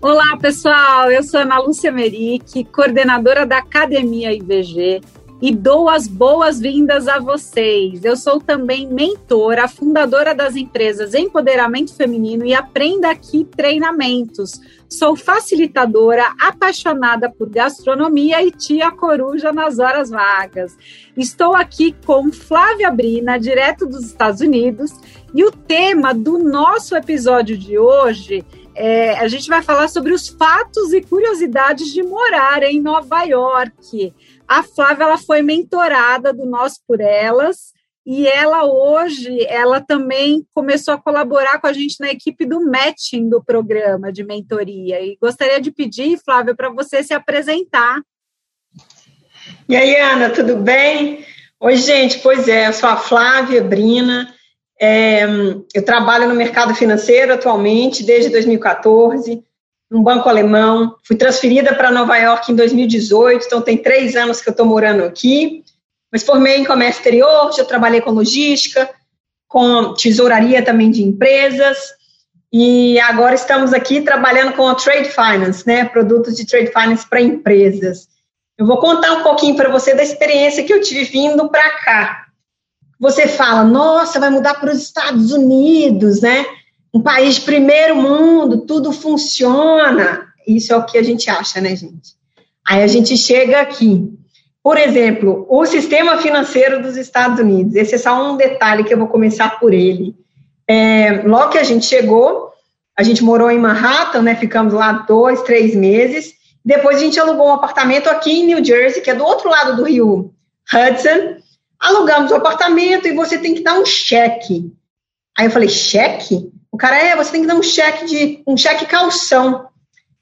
Olá, pessoal. Eu sou Ana Lúcia Meric, coordenadora da Academia IVG e dou as boas-vindas a vocês. Eu sou também mentora, fundadora das empresas Empoderamento Feminino e Aprenda Aqui Treinamentos. Sou facilitadora, apaixonada por gastronomia e tia coruja nas horas vagas. Estou aqui com Flávia Brina, direto dos Estados Unidos, e o tema do nosso episódio de hoje é, a gente vai falar sobre os fatos e curiosidades de morar em Nova York. A Flávia ela foi mentorada do Nós por Elas e ela hoje ela também começou a colaborar com a gente na equipe do matching do programa de mentoria. E gostaria de pedir, Flávia, para você se apresentar. E aí, Ana, tudo bem? Oi, gente, pois é, eu sou a Flávia Brina, é, eu trabalho no mercado financeiro atualmente, desde 2014, num banco alemão. Fui transferida para Nova York em 2018, então tem três anos que eu estou morando aqui. Mas formei em comércio exterior, já trabalhei com logística, com tesouraria também de empresas. E agora estamos aqui trabalhando com a Trade Finance, né, produtos de Trade Finance para empresas. Eu vou contar um pouquinho para você da experiência que eu tive vindo para cá. Você fala, nossa, vai mudar para os Estados Unidos, né? um país de primeiro mundo, tudo funciona. Isso é o que a gente acha, né, gente? Aí a gente chega aqui. Por exemplo, o sistema financeiro dos Estados Unidos. Esse é só um detalhe que eu vou começar por ele. É, logo que a gente chegou, a gente morou em Manhattan, né? Ficamos lá dois, três meses. Depois a gente alugou um apartamento aqui em New Jersey, que é do outro lado do rio Hudson. Alugamos o apartamento e você tem que dar um cheque. Aí eu falei, cheque? O cara, é, você tem que dar um cheque de um cheque calção.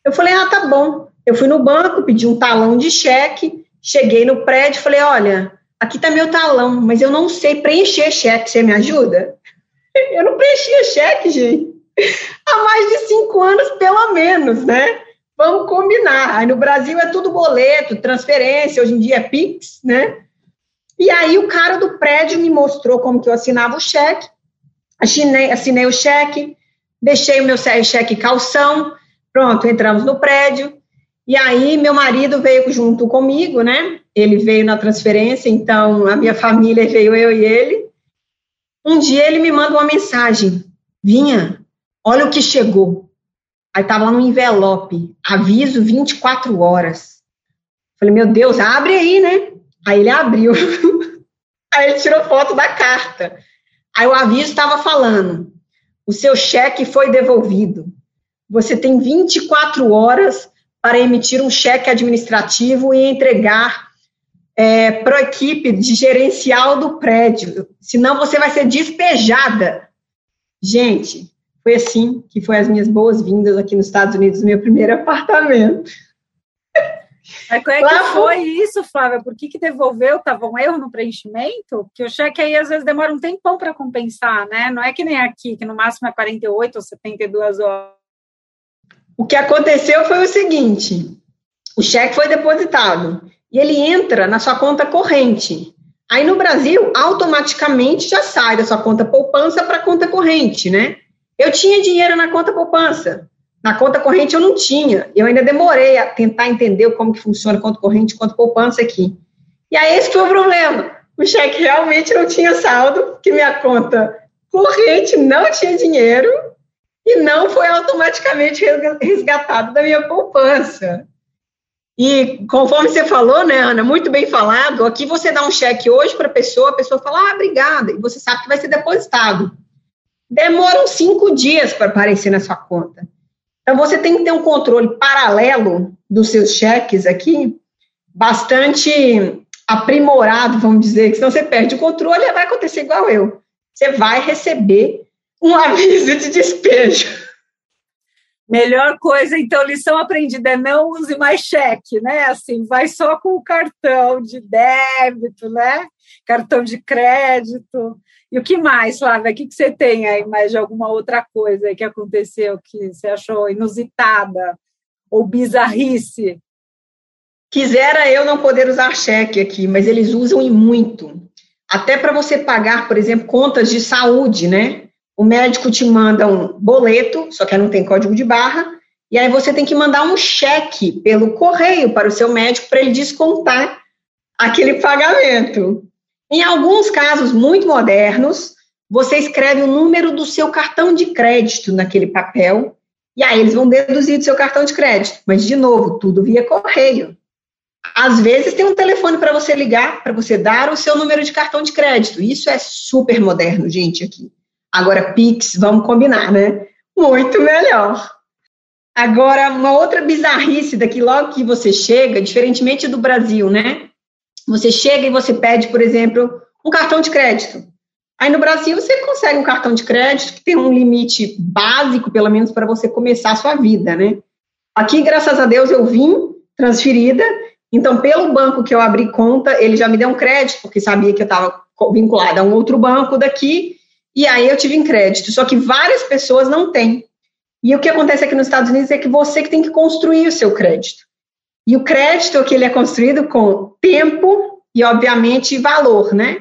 Eu falei, ah, tá bom. Eu fui no banco, pedi um talão de cheque, cheguei no prédio, falei, olha, aqui tá meu talão, mas eu não sei preencher cheque, você me ajuda? Eu não preenchia cheque, gente. Há mais de cinco anos, pelo menos, né? Vamos combinar. Aí no Brasil é tudo boleto, transferência, hoje em dia é Pix, né? E aí o cara do prédio me mostrou como que eu assinava o cheque assinei, assinei o cheque, deixei o meu cheque calção, pronto, entramos no prédio, e aí meu marido veio junto comigo, né? Ele veio na transferência, então a minha família veio eu e ele. Um dia ele me manda uma mensagem, Vinha, olha o que chegou. Aí tava lá no envelope, aviso 24 horas. Falei, meu Deus, abre aí, né? Aí ele abriu. aí ele tirou foto da carta. Aí o aviso estava falando: o seu cheque foi devolvido. Você tem 24 horas para emitir um cheque administrativo e entregar é, para a equipe de gerencial do prédio, senão você vai ser despejada. Gente, foi assim que foi as minhas boas-vindas aqui nos Estados Unidos, meu primeiro apartamento. Mas como é que foi isso, Flávia? Por que, que devolveu? Estava um erro no preenchimento? Porque o cheque aí às vezes demora um tempão para compensar, né? Não é que nem aqui, que no máximo é 48 ou 72 horas. O que aconteceu foi o seguinte: o cheque foi depositado e ele entra na sua conta corrente. Aí no Brasil, automaticamente já sai da sua conta poupança para a conta corrente, né? Eu tinha dinheiro na conta poupança. Na conta corrente eu não tinha. Eu ainda demorei a tentar entender como que funciona conta corrente conta poupança aqui. E aí esse foi o problema. O cheque realmente não tinha saldo, que minha conta corrente não tinha dinheiro e não foi automaticamente resgatado da minha poupança. E conforme você falou, né, Ana, muito bem falado, aqui você dá um cheque hoje para a pessoa, a pessoa fala, ah, obrigada, e você sabe que vai ser depositado. Demoram cinco dias para aparecer na sua conta. Então, você tem que ter um controle paralelo dos seus cheques aqui, bastante aprimorado, vamos dizer, que senão você perde o controle e vai acontecer igual eu. Você vai receber um aviso de despejo. Melhor coisa, então, lição aprendida é não use mais cheque, né? Assim, vai só com o cartão de débito, né? Cartão de crédito. E o que mais, Flávia? O que, que você tem aí mais de alguma outra coisa que aconteceu que você achou inusitada ou bizarrice? Quisera eu não poder usar cheque aqui, mas eles usam e muito. Até para você pagar, por exemplo, contas de saúde, né? O médico te manda um boleto, só que não tem código de barra, E aí você tem que mandar um cheque pelo correio para o seu médico para ele descontar aquele pagamento. Em alguns casos muito modernos, você escreve o número do seu cartão de crédito naquele papel e aí eles vão deduzir do seu cartão de crédito. Mas, de novo, tudo via correio. Às vezes tem um telefone para você ligar, para você dar o seu número de cartão de crédito. Isso é super moderno, gente, aqui. Agora, Pix, vamos combinar, né? Muito melhor. Agora, uma outra bizarrice daqui, logo que você chega, diferentemente do Brasil, né? Você chega e você pede, por exemplo, um cartão de crédito. Aí no Brasil você consegue um cartão de crédito que tem um limite básico, pelo menos, para você começar a sua vida, né? Aqui, graças a Deus, eu vim transferida, então, pelo banco que eu abri conta, ele já me deu um crédito, porque sabia que eu estava vinculada a um outro banco daqui, e aí eu tive em crédito. Só que várias pessoas não têm. E o que acontece aqui nos Estados Unidos é que você que tem que construir o seu crédito. E o crédito que ele é construído com tempo e, obviamente, valor, né?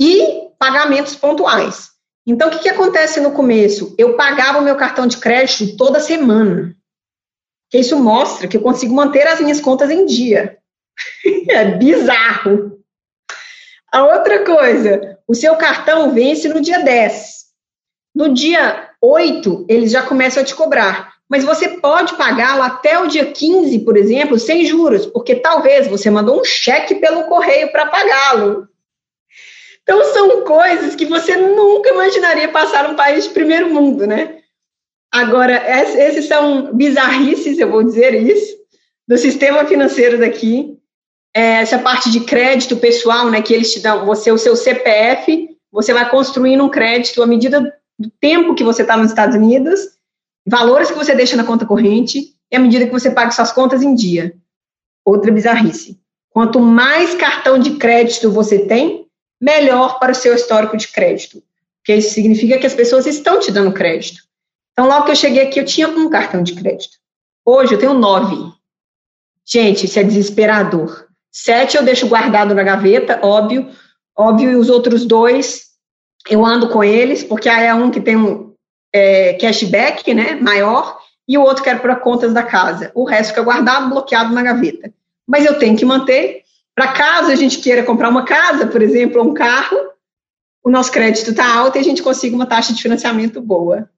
E pagamentos pontuais. Então, o que, que acontece no começo? Eu pagava o meu cartão de crédito toda semana. Que isso mostra que eu consigo manter as minhas contas em dia. é bizarro. A outra coisa, o seu cartão vence no dia 10. No dia 8, eles já começam a te cobrar. Mas você pode pagá-lo até o dia 15, por exemplo, sem juros, porque talvez você mandou um cheque pelo correio para pagá-lo. Então, são coisas que você nunca imaginaria passar num país de primeiro mundo, né? Agora, esses são bizarrices, eu vou dizer isso, do sistema financeiro daqui. É, essa parte de crédito pessoal, né, que eles te dão, você, o seu CPF, você vai construindo um crédito à medida do tempo que você está nos Estados Unidos, valores que você deixa na conta corrente, e à medida que você paga suas contas em dia. Outra bizarrice. Quanto mais cartão de crédito você tem, melhor para o seu histórico de crédito. Porque isso significa que as pessoas estão te dando crédito. Então, logo que eu cheguei aqui, eu tinha um cartão de crédito. Hoje eu tenho nove. Gente, isso é desesperador. Sete eu deixo guardado na gaveta, óbvio. Óbvio, e os outros dois eu ando com eles, porque aí é um que tem um é, cashback né, maior e o outro quero para contas da casa. O resto fica guardado, bloqueado na gaveta. Mas eu tenho que manter para caso a gente queira comprar uma casa, por exemplo, ou um carro, o nosso crédito está alto e a gente consiga uma taxa de financiamento boa.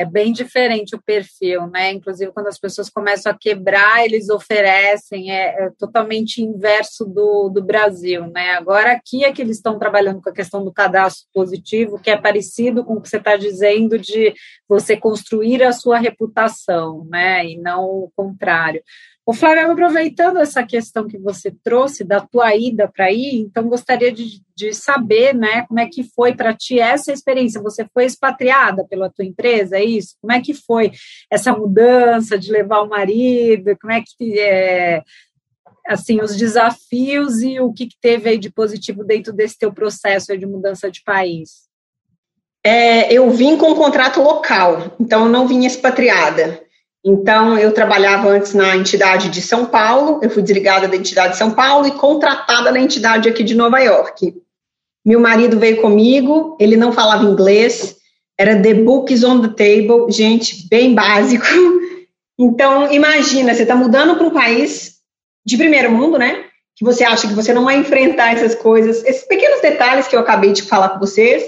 É bem diferente o perfil, né? Inclusive, quando as pessoas começam a quebrar, eles oferecem, é, é totalmente inverso do, do Brasil, né? Agora, aqui é que eles estão trabalhando com a questão do cadastro positivo, que é parecido com o que você está dizendo de você construir a sua reputação, né? E não o contrário. O Flávio, aproveitando essa questão que você trouxe da tua ida para aí, então gostaria de, de, saber, né, como é que foi para ti essa experiência. Você foi expatriada pela tua empresa, é isso? Como é que foi essa mudança de levar o marido? Como é que é, assim os desafios e o que, que teve aí de positivo dentro desse teu processo de mudança de país? É, eu vim com um contrato local, então eu não vim expatriada. Então, eu trabalhava antes na entidade de São Paulo, eu fui desligada da entidade de São Paulo e contratada na entidade aqui de Nova York. Meu marido veio comigo, ele não falava inglês, era The Books on the Table, gente, bem básico. Então, imagina, você está mudando para um país de primeiro mundo, né? Que você acha que você não vai enfrentar essas coisas, esses pequenos detalhes que eu acabei de falar com vocês.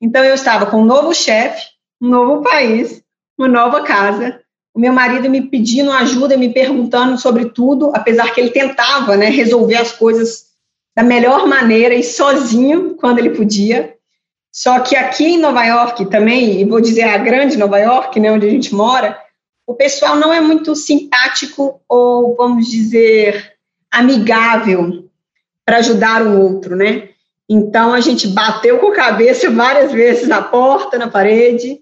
Então, eu estava com um novo chefe, um novo país, uma nova casa, o meu marido me pedindo ajuda, me perguntando sobre tudo, apesar que ele tentava né, resolver as coisas da melhor maneira e sozinho, quando ele podia. Só que aqui em Nova York também, e vou dizer a grande Nova York, né, onde a gente mora, o pessoal não é muito simpático ou, vamos dizer, amigável para ajudar o outro, né? Então a gente bateu com a cabeça várias vezes na porta, na parede.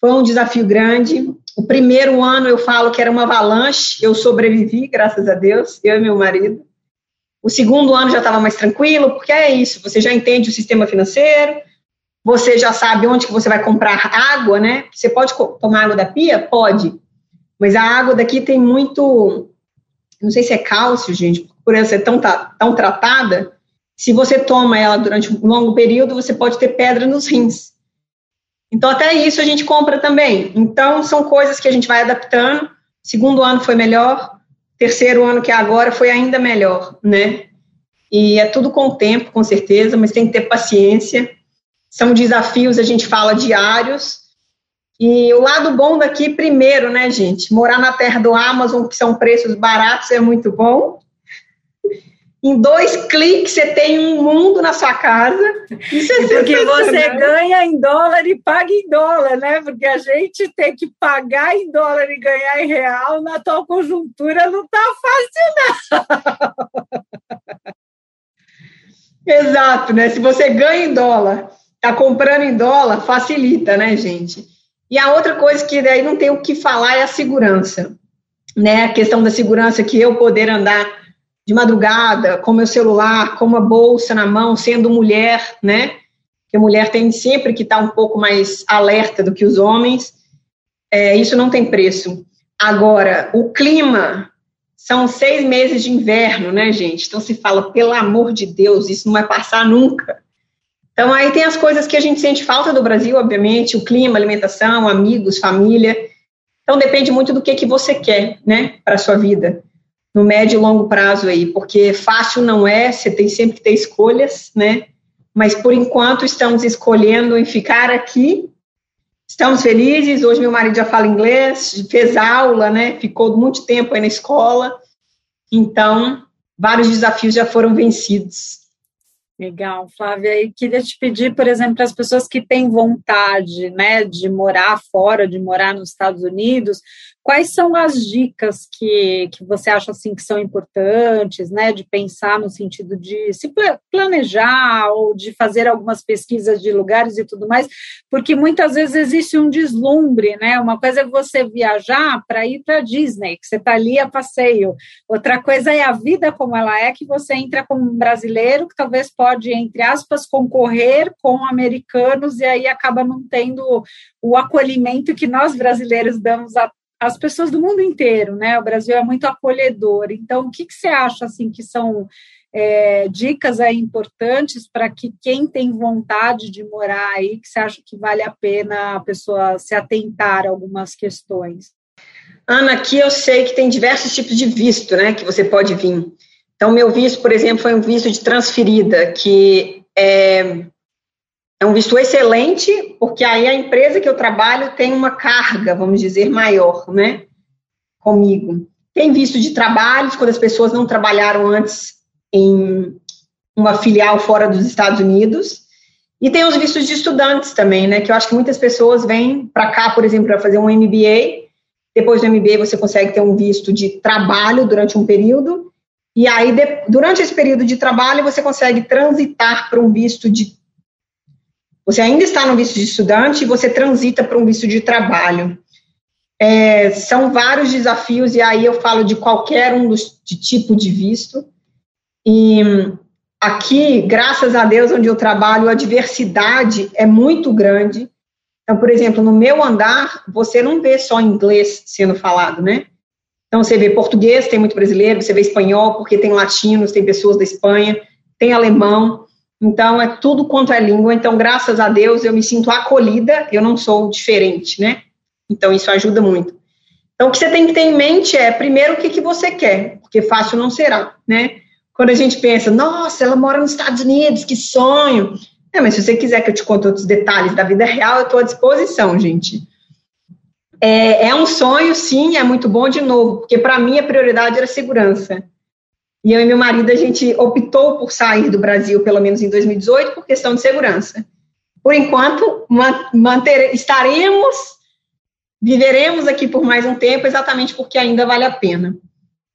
Foi um desafio grande. O primeiro ano eu falo que era uma avalanche, eu sobrevivi, graças a Deus, eu e meu marido. O segundo ano já estava mais tranquilo, porque é isso, você já entende o sistema financeiro, você já sabe onde que você vai comprar água, né? Você pode tomar água da pia? Pode. Mas a água daqui tem muito, não sei se é cálcio, gente, por ela ser tão, tão tratada, se você toma ela durante um longo período, você pode ter pedra nos rins. Então, até isso a gente compra também. Então, são coisas que a gente vai adaptando. Segundo ano foi melhor, terceiro ano que é agora foi ainda melhor, né? E é tudo com o tempo, com certeza, mas tem que ter paciência. São desafios, a gente fala diários. E o lado bom daqui, primeiro, né, gente? Morar na terra do Amazon, que são preços baratos, é muito bom. Em dois cliques você tem um mundo na sua casa. Isso é Porque você ganha em dólar e paga em dólar, né? Porque a gente tem que pagar em dólar e ganhar em real na atual conjuntura não tá fácil, não. Exato, né? Se você ganha em dólar, tá comprando em dólar, facilita, né, gente? E a outra coisa que daí não tem o que falar é a segurança, né? A questão da segurança que eu poder andar de madrugada, com meu celular, com uma bolsa na mão, sendo mulher, né? Que a mulher tem sempre que estar tá um pouco mais alerta do que os homens. É, isso não tem preço. Agora, o clima são seis meses de inverno, né, gente? Então se fala, pelo amor de Deus, isso não vai passar nunca. Então aí tem as coisas que a gente sente falta do Brasil, obviamente, o clima, alimentação, amigos, família. Então depende muito do que que você quer, né, para sua vida no médio e longo prazo aí, porque fácil não é, você tem sempre que ter escolhas, né? Mas por enquanto estamos escolhendo em ficar aqui. Estamos felizes. Hoje meu marido já fala inglês, fez aula, né? Ficou muito tempo aí na escola. Então, vários desafios já foram vencidos. Legal, Flávia. E queria te pedir, por exemplo, para as pessoas que têm vontade né, de morar fora, de morar nos Estados Unidos, quais são as dicas que, que você acha assim que são importantes, né, de pensar no sentido de se planejar ou de fazer algumas pesquisas de lugares e tudo mais, porque muitas vezes existe um deslumbre, né? Uma coisa é você viajar para ir para Disney, que você está ali a passeio. Outra coisa é a vida como ela é, que você entra como um brasileiro que talvez pode, entre aspas, concorrer com americanos e aí acaba não tendo o acolhimento que nós brasileiros damos a as pessoas do mundo inteiro, né? O Brasil é muito acolhedor. Então, o que, que você acha assim que são é, dicas importantes para que quem tem vontade de morar aí, que você acha que vale a pena a pessoa se atentar a algumas questões? Ana, aqui eu sei que tem diversos tipos de visto, né, que você pode vir. Então, meu visto, por exemplo, foi um visto de transferida, que é, é um visto excelente, porque aí a empresa que eu trabalho tem uma carga, vamos dizer, maior, né? Comigo. Tem visto de trabalho, quando as pessoas não trabalharam antes em uma filial fora dos Estados Unidos. E tem os vistos de estudantes também, né? Que eu acho que muitas pessoas vêm para cá, por exemplo, para fazer um MBA. Depois do MBA, você consegue ter um visto de trabalho durante um período. E aí, de, durante esse período de trabalho, você consegue transitar para um visto de você ainda está no visto de estudante e você transita para um visto de trabalho. É, são vários desafios, e aí eu falo de qualquer um dos de tipo de visto. E aqui, graças a Deus, onde eu trabalho, a diversidade é muito grande. Então, por exemplo, no meu andar, você não vê só inglês sendo falado, né? Então, você vê português, tem muito brasileiro, você vê espanhol, porque tem latinos, tem pessoas da Espanha, tem alemão. Então, é tudo quanto é língua. Então, graças a Deus, eu me sinto acolhida, eu não sou diferente, né? Então, isso ajuda muito. Então, o que você tem que ter em mente é, primeiro, o que, que você quer, porque fácil não será, né? Quando a gente pensa, nossa, ela mora nos Estados Unidos, que sonho. É, mas se você quiser que eu te conte outros detalhes da vida real, eu estou à disposição, gente. É, é um sonho, sim, é muito bom de novo, porque para mim a prioridade era segurança. E eu e meu marido, a gente optou por sair do Brasil, pelo menos em 2018, por questão de segurança. Por enquanto, manter, estaremos, viveremos aqui por mais um tempo, exatamente porque ainda vale a pena.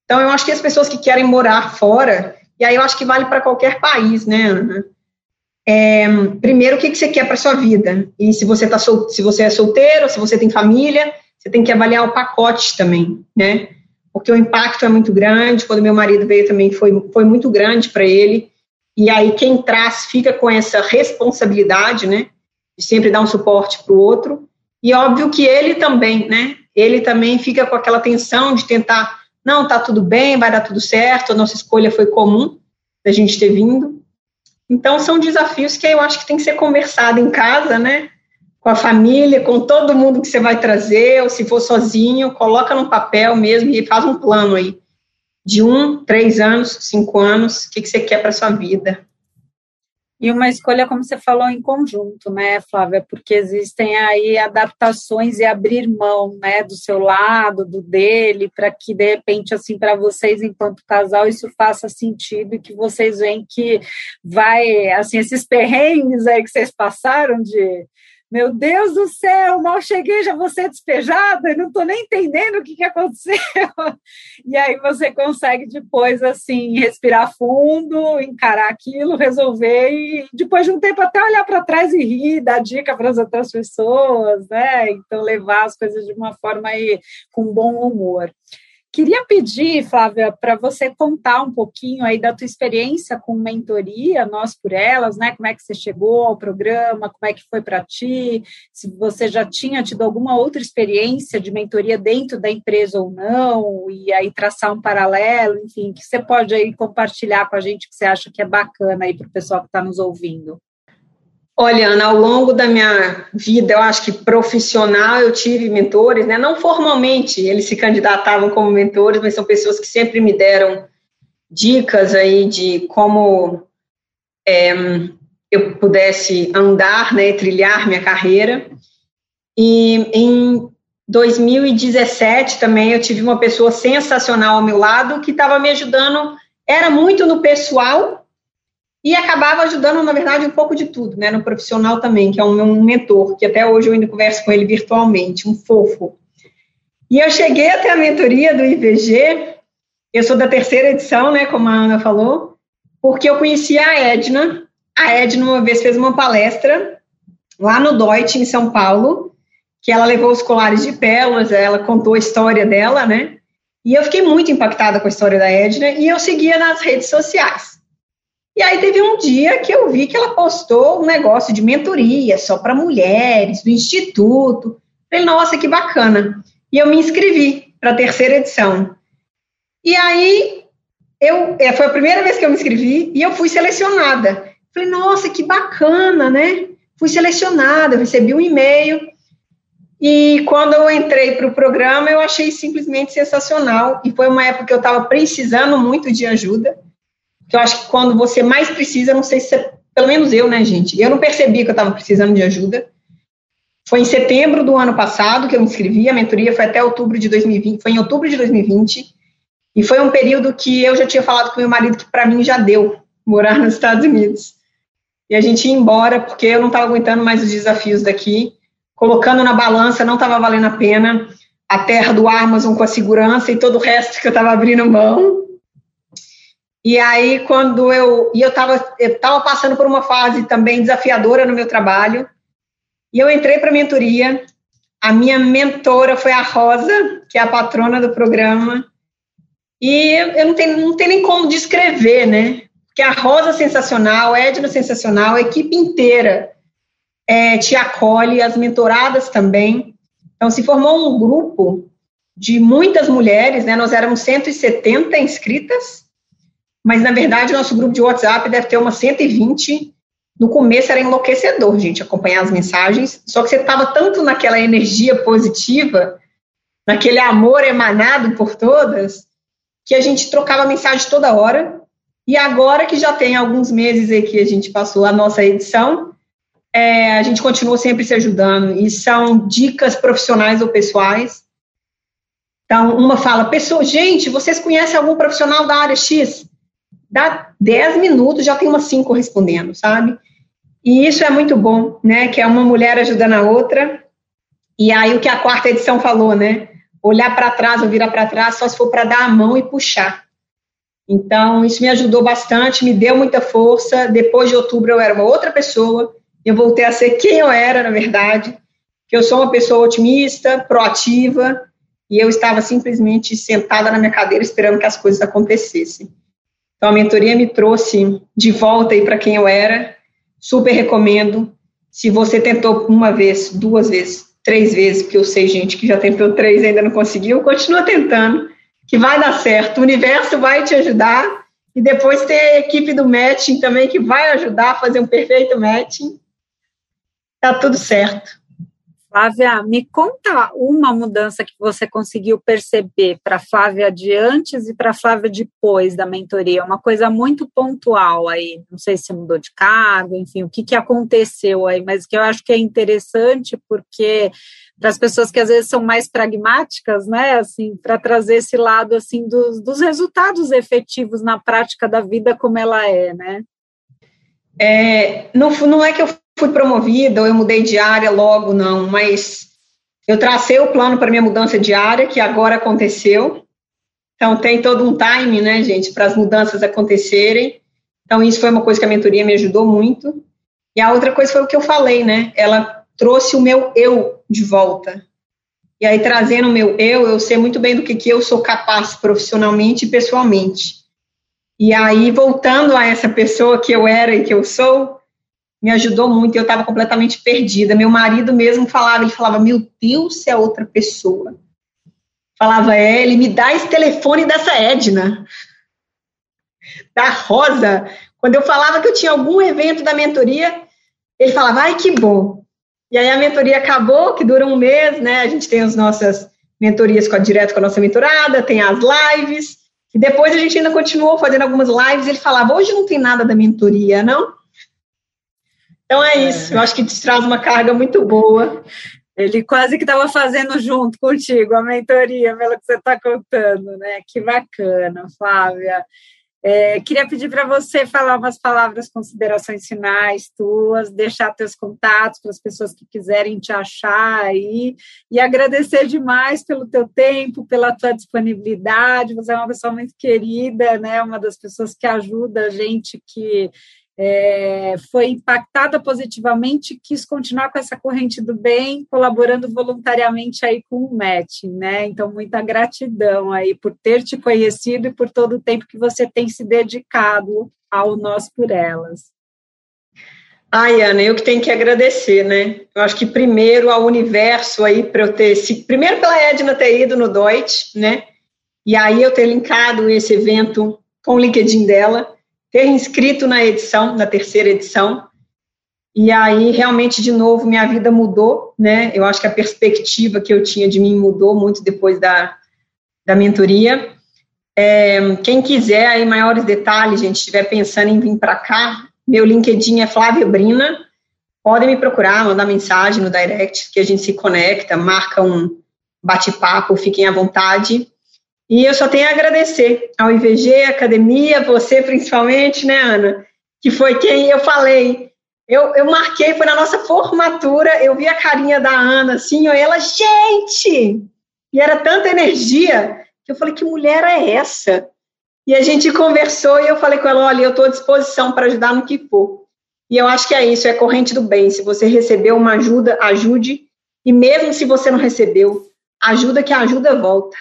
Então, eu acho que as pessoas que querem morar fora, e aí eu acho que vale para qualquer país, né, Ana? É, primeiro, o que, que você quer para sua vida? E se você, tá sol, se você é solteiro, se você tem família, você tem que avaliar o pacote também, né? Porque o impacto é muito grande. Quando meu marido veio também foi, foi muito grande para ele. E aí quem traz fica com essa responsabilidade, né, de sempre dar um suporte para o outro. E óbvio que ele também, né, ele também fica com aquela tensão de tentar, não, tá tudo bem, vai dar tudo certo, a nossa escolha foi comum da gente ter vindo. Então são desafios que eu acho que tem que ser conversado em casa, né, com a família, com todo mundo que você vai trazer, ou se for sozinho, coloca no papel mesmo e faz um plano aí de um, três anos, cinco anos, o que, que você quer para sua vida. E uma escolha, como você falou, em conjunto, né, Flávia? Porque existem aí adaptações e abrir mão, né, do seu lado, do dele, para que, de repente, assim, para vocês, enquanto casal, isso faça sentido e que vocês veem que vai, assim, esses perrengues aí que vocês passaram de meu Deus do céu, mal cheguei, já vou ser despejada, não estou nem entendendo o que, que aconteceu. E aí você consegue depois, assim, respirar fundo, encarar aquilo, resolver e depois de um tempo até olhar para trás e rir, dar dica para as outras pessoas, né? Então levar as coisas de uma forma aí com bom humor. Queria pedir, Flávia, para você contar um pouquinho aí da tua experiência com mentoria, nós por elas, né? Como é que você chegou ao programa, como é que foi para ti, se você já tinha tido alguma outra experiência de mentoria dentro da empresa ou não, e aí traçar um paralelo, enfim, que você pode aí compartilhar com a gente que você acha que é bacana aí para o pessoal que está nos ouvindo. Olha, Ana, ao longo da minha vida, eu acho que profissional, eu tive mentores, né? Não formalmente, eles se candidatavam como mentores, mas são pessoas que sempre me deram dicas aí de como é, eu pudesse andar, né, trilhar minha carreira. E em 2017 também eu tive uma pessoa sensacional ao meu lado que estava me ajudando, era muito no pessoal, e acabava ajudando, na verdade, um pouco de tudo, né, no profissional também, que é um meu mentor, que até hoje eu ainda converso com ele virtualmente, um fofo. E eu cheguei até a mentoria do IVG, eu sou da terceira edição, né, como a Ana falou, porque eu conheci a Edna, a Edna uma vez fez uma palestra lá no Deutsche, em São Paulo, que ela levou os colares de pérolas, ela contou a história dela, né, e eu fiquei muito impactada com a história da Edna, e eu seguia nas redes sociais. E aí teve um dia que eu vi que ela postou um negócio de mentoria só para mulheres, do instituto. Falei, nossa, que bacana. E eu me inscrevi para a terceira edição. E aí eu é, foi a primeira vez que eu me inscrevi e eu fui selecionada. Falei, nossa, que bacana, né? Fui selecionada, recebi um e-mail. E quando eu entrei para o programa, eu achei simplesmente sensacional. E foi uma época que eu estava precisando muito de ajuda que eu acho que quando você mais precisa, não sei se você, pelo menos eu, né, gente? Eu não percebi que eu estava precisando de ajuda. Foi em setembro do ano passado que eu me inscrevi, a mentoria foi até outubro de 2020, foi em outubro de 2020, e foi um período que eu já tinha falado com meu marido que para mim já deu morar nos Estados Unidos. E a gente ia embora porque eu não estava aguentando mais os desafios daqui, colocando na balança, não estava valendo a pena a terra do Amazon com a segurança e todo o resto que eu estava abrindo mão. E aí, quando eu. E eu estava eu tava passando por uma fase também desafiadora no meu trabalho. E eu entrei para a mentoria. A minha mentora foi a Rosa, que é a patrona do programa. E eu não tenho, não tenho nem como descrever, né? Porque a Rosa é sensacional, Edna é sensacional, a equipe inteira é, te acolhe, as mentoradas também. Então, se formou um grupo de muitas mulheres, né? Nós éramos 170 inscritas mas na verdade nosso grupo de WhatsApp deve ter umas 120. No começo era enlouquecedor, gente, acompanhar as mensagens, só que você estava tanto naquela energia positiva, naquele amor emanado por todas, que a gente trocava mensagem toda hora. E agora que já tem alguns meses aí que a gente passou a nossa edição, é, a gente continua sempre se ajudando. E são dicas profissionais ou pessoais. Então, uma fala, pessoa, gente, vocês conhecem algum profissional da área X? Dá 10 minutos, já tem umas cinco respondendo, sabe? E isso é muito bom, né? Que é uma mulher ajudando a outra. E aí o que a quarta edição falou, né? Olhar para trás ou virar para trás só se for para dar a mão e puxar. Então, isso me ajudou bastante, me deu muita força. Depois de outubro, eu era uma outra pessoa. Eu voltei a ser quem eu era, na verdade. Que eu sou uma pessoa otimista, proativa. E eu estava simplesmente sentada na minha cadeira esperando que as coisas acontecessem. Então, a mentoria me trouxe de volta aí para quem eu era. Super recomendo. Se você tentou uma vez, duas vezes, três vezes, porque eu sei gente que já tentou três e ainda não conseguiu, continua tentando, que vai dar certo. O universo vai te ajudar. E depois tem a equipe do matching também que vai ajudar a fazer um perfeito matching. Tá tudo certo. Flávia, me conta uma mudança que você conseguiu perceber para Flávia de antes e para Flávia depois da mentoria, uma coisa muito pontual aí, não sei se mudou de cargo, enfim, o que, que aconteceu aí, mas que eu acho que é interessante porque para as pessoas que às vezes são mais pragmáticas, né, assim, para trazer esse lado assim dos, dos resultados efetivos na prática da vida como ela é, né? É, não, não é que eu fui promovida ou eu mudei de área logo, não, mas eu tracei o plano para minha mudança de área, que agora aconteceu. Então, tem todo um time, né, gente, para as mudanças acontecerem. Então, isso foi uma coisa que a mentoria me ajudou muito. E a outra coisa foi o que eu falei, né? Ela trouxe o meu eu de volta. E aí, trazendo o meu eu, eu sei muito bem do que, que eu sou capaz profissionalmente e pessoalmente. E aí, voltando a essa pessoa que eu era e que eu sou, me ajudou muito, eu estava completamente perdida. Meu marido mesmo falava, ele falava, meu Deus, é outra pessoa. Falava, é, ele me dá esse telefone dessa Edna, da Rosa. Quando eu falava que eu tinha algum evento da mentoria, ele falava, ai, que bom. E aí a mentoria acabou, que dura um mês, né? A gente tem as nossas mentorias com a, direto com a nossa mentorada, tem as lives, e depois a gente ainda continuou fazendo algumas lives, ele falava, hoje não tem nada da mentoria, não? Então é isso, é. eu acho que te traz uma carga muito boa. Ele quase que estava fazendo junto contigo a mentoria, pelo que você está contando, né? Que bacana, Flávia. É, queria pedir para você falar umas palavras, considerações finais tuas, deixar teus contatos para as pessoas que quiserem te achar aí e agradecer demais pelo teu tempo, pela tua disponibilidade. Você é uma pessoa muito querida, né? Uma das pessoas que ajuda a gente que é, foi impactada positivamente quis continuar com essa corrente do bem, colaborando voluntariamente aí com o matching, né? Então, muita gratidão aí por ter te conhecido e por todo o tempo que você tem se dedicado ao Nós por Elas. Ai, Ana, eu que tenho que agradecer, né? Eu acho que primeiro ao universo aí para eu ter se primeiro pela Edna ter ido no Deutsch, né? E aí eu ter linkado esse evento com o LinkedIn dela ter inscrito na edição, na terceira edição, e aí realmente de novo minha vida mudou, né? Eu acho que a perspectiva que eu tinha de mim mudou muito depois da, da mentoria. É, quem quiser aí maiores detalhes, gente, estiver pensando em vir para cá, meu LinkedIn é Flávia Brina. Podem me procurar, mandar mensagem no direct que a gente se conecta, marca um bate-papo, fiquem à vontade. E eu só tenho a agradecer ao IVG, academia, você principalmente, né, Ana? Que foi quem eu falei. Eu, eu marquei, foi na nossa formatura, eu vi a carinha da Ana, assim, ó, ela, gente! E era tanta energia que eu falei, que mulher é essa? E a gente conversou e eu falei com ela, olha, eu estou à disposição para ajudar no que for. E eu acho que é isso, é corrente do bem. Se você recebeu uma ajuda, ajude. E mesmo se você não recebeu, ajuda que a ajuda volta.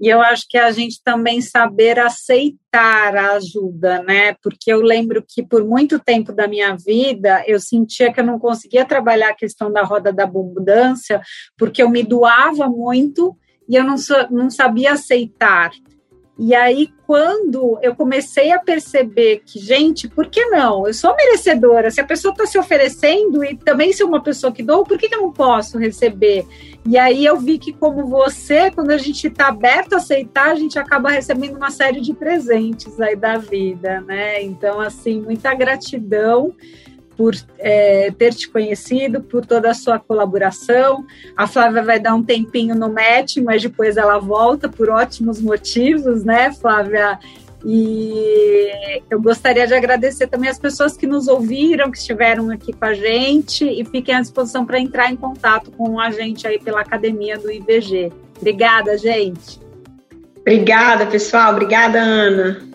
E eu acho que a gente também saber aceitar a ajuda, né? Porque eu lembro que por muito tempo da minha vida eu sentia que eu não conseguia trabalhar a questão da roda da abundância, porque eu me doava muito e eu não, não sabia aceitar. E aí, quando eu comecei a perceber que, gente, por que não? Eu sou merecedora. Se a pessoa está se oferecendo e também se uma pessoa que dou, por que, que eu não posso receber? E aí eu vi que, como você, quando a gente está aberto a aceitar, a gente acaba recebendo uma série de presentes aí da vida, né? Então, assim, muita gratidão por é, ter te conhecido, por toda a sua colaboração. A Flávia vai dar um tempinho no match, mas depois ela volta por ótimos motivos, né, Flávia? E eu gostaria de agradecer também as pessoas que nos ouviram, que estiveram aqui com a gente e fiquem à disposição para entrar em contato com a gente aí pela academia do IBG. Obrigada, gente. Obrigada, pessoal. Obrigada, Ana.